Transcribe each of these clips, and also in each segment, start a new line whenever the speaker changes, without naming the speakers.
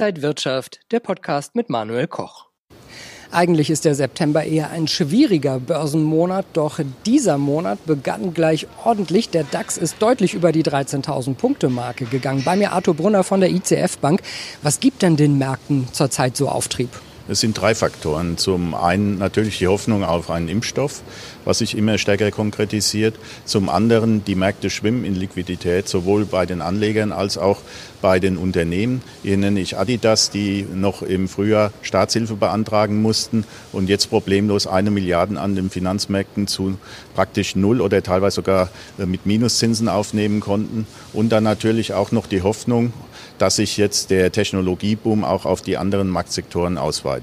Inside Wirtschaft, der Podcast mit Manuel Koch. Eigentlich ist der September eher ein schwieriger Börsenmonat, doch dieser Monat begann gleich ordentlich. Der DAX ist deutlich über die 13.000 Punkte Marke gegangen. Bei mir Arthur Brunner von der ICF Bank. Was gibt denn den Märkten zurzeit so Auftrieb?
Es sind drei Faktoren. Zum einen natürlich die Hoffnung auf einen Impfstoff, was sich immer stärker konkretisiert. Zum anderen die Märkte schwimmen in Liquidität, sowohl bei den Anlegern als auch bei den Unternehmen. Hier nenne ich Adidas, die noch im Frühjahr Staatshilfe beantragen mussten und jetzt problemlos eine Milliarde an den Finanzmärkten zu praktisch null oder teilweise sogar äh, mit Minuszinsen aufnehmen konnten. Und dann natürlich auch noch die Hoffnung dass sich jetzt der Technologieboom auch auf die anderen Marktsektoren ausweitet.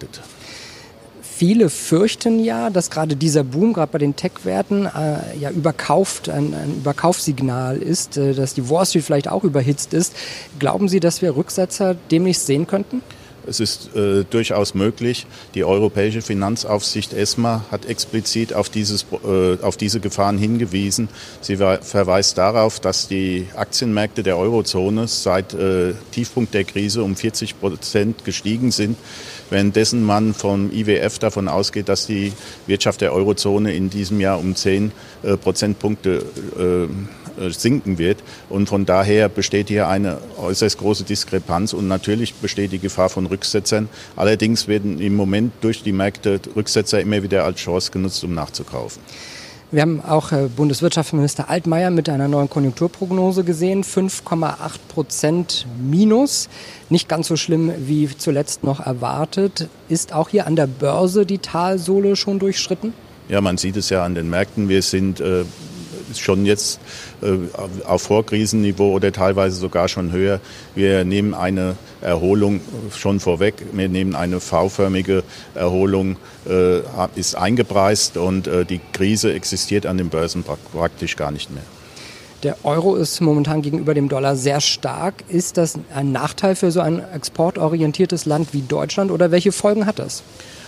Viele fürchten ja, dass gerade dieser Boom, gerade bei den Tech-Werten, äh, ja überkauft, ein, ein Überkaufssignal ist, äh, dass die Wall Street vielleicht auch überhitzt ist. Glauben Sie, dass wir Rücksetzer demnächst sehen könnten?
Es ist äh, durchaus möglich. Die Europäische Finanzaufsicht ESMA hat explizit auf, dieses, äh, auf diese Gefahren hingewiesen. Sie verweist darauf, dass die Aktienmärkte der Eurozone seit äh, Tiefpunkt der Krise um 40 Prozent gestiegen sind, währenddessen man vom IWF davon ausgeht, dass die Wirtschaft der Eurozone in diesem Jahr um 10 äh, Prozentpunkte äh, sinken wird. Und von daher besteht hier eine äußerst große Diskrepanz und natürlich besteht die Gefahr von Rücksetzern. Allerdings werden im Moment durch die Märkte Rücksetzer immer wieder als Chance genutzt, um nachzukaufen.
Wir haben auch äh, Bundeswirtschaftsminister Altmaier mit einer neuen Konjunkturprognose gesehen. 5,8 Prozent Minus. Nicht ganz so schlimm wie zuletzt noch erwartet. Ist auch hier an der Börse die Talsohle schon durchschritten?
Ja, man sieht es ja an den Märkten. Wir sind äh, schon jetzt äh, auf Vorkrisenniveau oder teilweise sogar schon höher. Wir nehmen eine Erholung schon vorweg. Wir nehmen eine V-förmige Erholung, äh, ist eingepreist und äh, die Krise existiert an den Börsen praktisch gar nicht mehr.
Der Euro ist momentan gegenüber dem Dollar sehr stark. Ist das ein Nachteil für so ein exportorientiertes Land wie Deutschland oder welche Folgen hat das?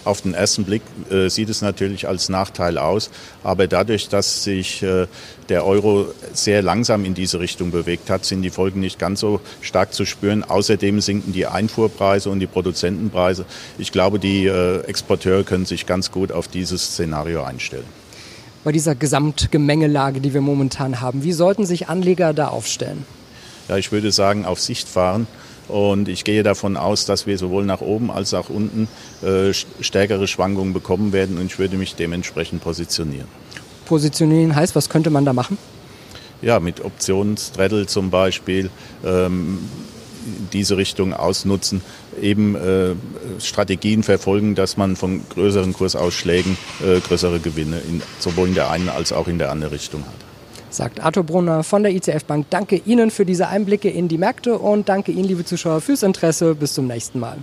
Auf den ersten Blick äh, sieht es natürlich als Nachteil aus, aber dadurch, dass sich äh, der Euro sehr langsam in diese Richtung bewegt hat, sind die Folgen nicht ganz so stark zu spüren. Außerdem sinken die Einfuhrpreise und die Produzentenpreise. Ich glaube, die äh, Exporteure können sich ganz gut auf dieses Szenario einstellen.
Bei dieser Gesamtgemengelage, die wir momentan haben, wie sollten sich Anleger da aufstellen?
Ja, ich würde sagen, auf Sicht fahren und ich gehe davon aus, dass wir sowohl nach oben als auch unten äh, stärkere Schwankungen bekommen werden und ich würde mich dementsprechend positionieren.
Positionieren heißt, was könnte man da machen?
Ja, mit Optionsstraddle zum Beispiel. Ähm, diese Richtung ausnutzen, eben äh, Strategien verfolgen, dass man von größeren Kursausschlägen äh, größere Gewinne in, sowohl in der einen als auch in der anderen Richtung hat
sagt Arthur Brunner von der ICF Bank. Danke Ihnen für diese Einblicke in die Märkte und danke Ihnen, liebe Zuschauer, fürs Interesse. Bis zum nächsten Mal.